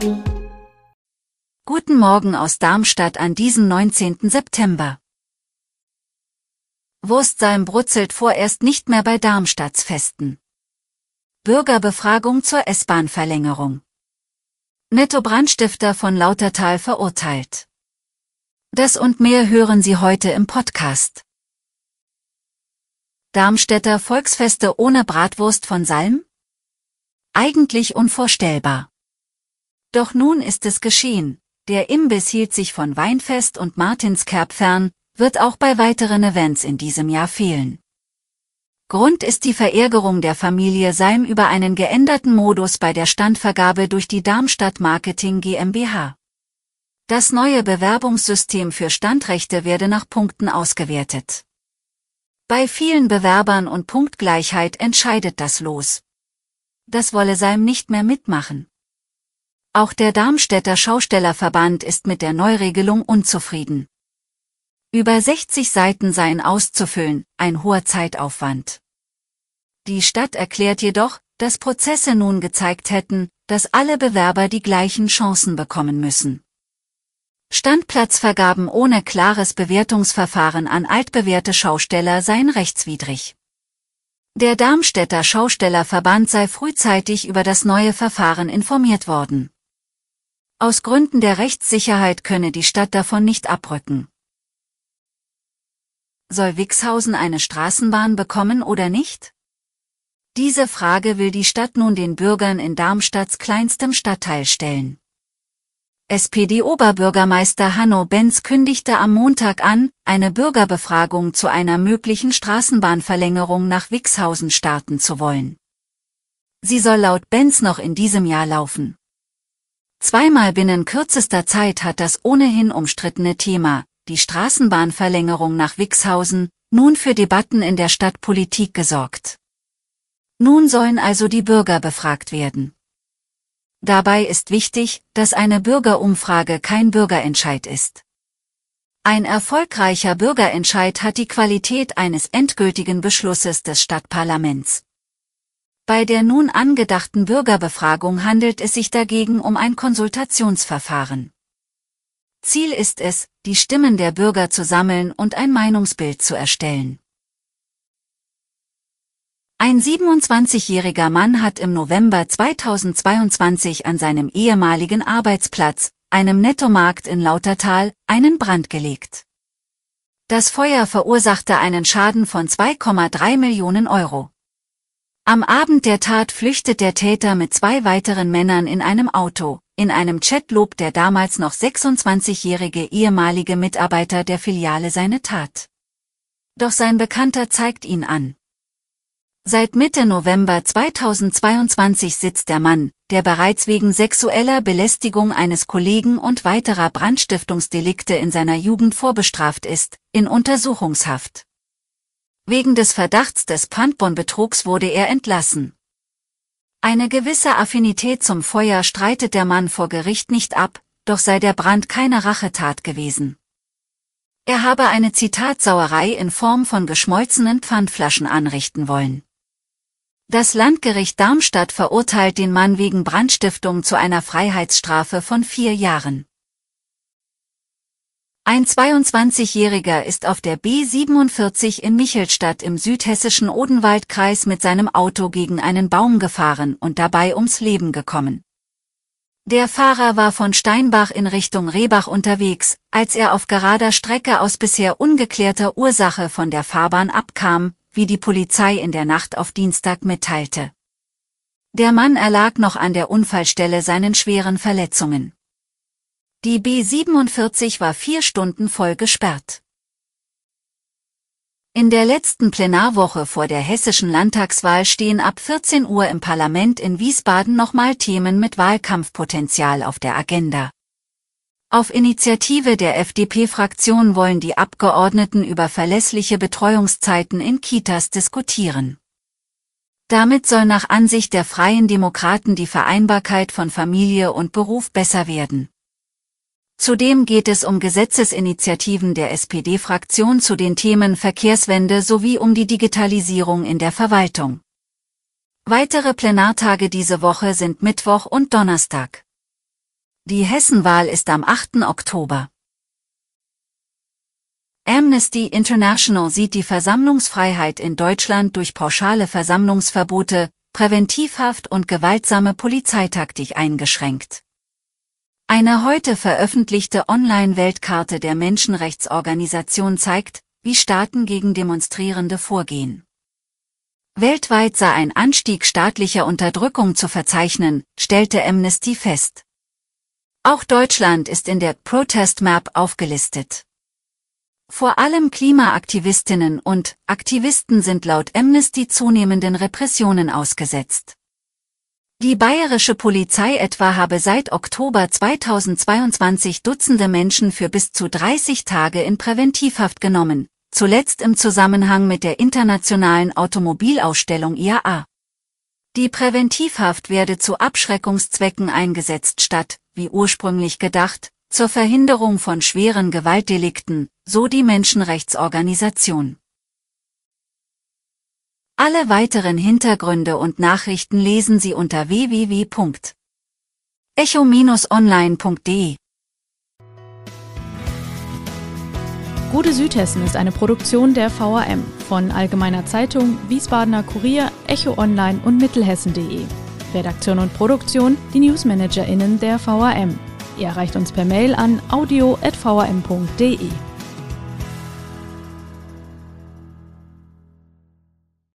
Guten Morgen aus Darmstadt an diesem 19. September. Wurstsalm brutzelt vorerst nicht mehr bei Darmstadtsfesten. Bürgerbefragung zur S-Bahn-Verlängerung. Netto-Brandstifter von Lautertal verurteilt. Das und mehr hören Sie heute im Podcast. Darmstädter Volksfeste ohne Bratwurst von Salm? Eigentlich unvorstellbar. Doch nun ist es geschehen. Der Imbiss hielt sich von Weinfest und Martinskerb fern, wird auch bei weiteren Events in diesem Jahr fehlen. Grund ist die Verärgerung der Familie Salm über einen geänderten Modus bei der Standvergabe durch die Darmstadt Marketing GmbH. Das neue Bewerbungssystem für Standrechte werde nach Punkten ausgewertet. Bei vielen Bewerbern und Punktgleichheit entscheidet das Los. Das wolle Salm nicht mehr mitmachen. Auch der Darmstädter Schaustellerverband ist mit der Neuregelung unzufrieden. Über 60 Seiten seien auszufüllen, ein hoher Zeitaufwand. Die Stadt erklärt jedoch, dass Prozesse nun gezeigt hätten, dass alle Bewerber die gleichen Chancen bekommen müssen. Standplatzvergaben ohne klares Bewertungsverfahren an altbewährte Schausteller seien rechtswidrig. Der Darmstädter Schaustellerverband sei frühzeitig über das neue Verfahren informiert worden. Aus Gründen der Rechtssicherheit könne die Stadt davon nicht abrücken. Soll Wixhausen eine Straßenbahn bekommen oder nicht? Diese Frage will die Stadt nun den Bürgern in Darmstadts kleinstem Stadtteil stellen. SPD-Oberbürgermeister Hanno Benz kündigte am Montag an, eine Bürgerbefragung zu einer möglichen Straßenbahnverlängerung nach Wixhausen starten zu wollen. Sie soll laut Benz noch in diesem Jahr laufen. Zweimal binnen kürzester Zeit hat das ohnehin umstrittene Thema, die Straßenbahnverlängerung nach Wixhausen, nun für Debatten in der Stadtpolitik gesorgt. Nun sollen also die Bürger befragt werden. Dabei ist wichtig, dass eine Bürgerumfrage kein Bürgerentscheid ist. Ein erfolgreicher Bürgerentscheid hat die Qualität eines endgültigen Beschlusses des Stadtparlaments. Bei der nun angedachten Bürgerbefragung handelt es sich dagegen um ein Konsultationsverfahren. Ziel ist es, die Stimmen der Bürger zu sammeln und ein Meinungsbild zu erstellen. Ein 27-jähriger Mann hat im November 2022 an seinem ehemaligen Arbeitsplatz, einem Nettomarkt in Lautertal, einen Brand gelegt. Das Feuer verursachte einen Schaden von 2,3 Millionen Euro. Am Abend der Tat flüchtet der Täter mit zwei weiteren Männern in einem Auto. In einem Chat lobt der damals noch 26-jährige ehemalige Mitarbeiter der Filiale seine Tat. Doch sein Bekannter zeigt ihn an. Seit Mitte November 2022 sitzt der Mann, der bereits wegen sexueller Belästigung eines Kollegen und weiterer Brandstiftungsdelikte in seiner Jugend vorbestraft ist, in Untersuchungshaft. Wegen des Verdachts des Pfandbonbetrugs wurde er entlassen. Eine gewisse Affinität zum Feuer streitet der Mann vor Gericht nicht ab, doch sei der Brand keine Rachetat gewesen. Er habe eine Zitatsauerei in Form von geschmolzenen Pfandflaschen anrichten wollen. Das Landgericht Darmstadt verurteilt den Mann wegen Brandstiftung zu einer Freiheitsstrafe von vier Jahren. Ein 22-Jähriger ist auf der B47 in Michelstadt im südhessischen Odenwaldkreis mit seinem Auto gegen einen Baum gefahren und dabei ums Leben gekommen. Der Fahrer war von Steinbach in Richtung Rehbach unterwegs, als er auf gerader Strecke aus bisher ungeklärter Ursache von der Fahrbahn abkam, wie die Polizei in der Nacht auf Dienstag mitteilte. Der Mann erlag noch an der Unfallstelle seinen schweren Verletzungen. Die B47 war vier Stunden voll gesperrt. In der letzten Plenarwoche vor der hessischen Landtagswahl stehen ab 14 Uhr im Parlament in Wiesbaden nochmal Themen mit Wahlkampfpotenzial auf der Agenda. Auf Initiative der FDP-Fraktion wollen die Abgeordneten über verlässliche Betreuungszeiten in Kitas diskutieren. Damit soll nach Ansicht der Freien Demokraten die Vereinbarkeit von Familie und Beruf besser werden. Zudem geht es um Gesetzesinitiativen der SPD-Fraktion zu den Themen Verkehrswende sowie um die Digitalisierung in der Verwaltung. Weitere Plenartage diese Woche sind Mittwoch und Donnerstag. Die Hessenwahl ist am 8. Oktober. Amnesty International sieht die Versammlungsfreiheit in Deutschland durch pauschale Versammlungsverbote, Präventivhaft und gewaltsame Polizeitaktik eingeschränkt. Eine heute veröffentlichte Online-Weltkarte der Menschenrechtsorganisation zeigt, wie Staaten gegen Demonstrierende vorgehen. Weltweit sei ein Anstieg staatlicher Unterdrückung zu verzeichnen, stellte Amnesty fest. Auch Deutschland ist in der Protest Map aufgelistet. Vor allem Klimaaktivistinnen und Aktivisten sind laut Amnesty zunehmenden Repressionen ausgesetzt. Die bayerische Polizei etwa habe seit Oktober 2022 Dutzende Menschen für bis zu 30 Tage in Präventivhaft genommen, zuletzt im Zusammenhang mit der internationalen Automobilausstellung IAA. Die Präventivhaft werde zu Abschreckungszwecken eingesetzt statt, wie ursprünglich gedacht, zur Verhinderung von schweren Gewaltdelikten, so die Menschenrechtsorganisation. Alle weiteren Hintergründe und Nachrichten lesen Sie unter www.echo-online.de. Gute Südhessen ist eine Produktion der VAM von Allgemeiner Zeitung, Wiesbadener Kurier, Echo Online und Mittelhessen.de. Redaktion und Produktion die NewsmanagerInnen der VAM. Ihr erreicht uns per Mail an audio.vam.de.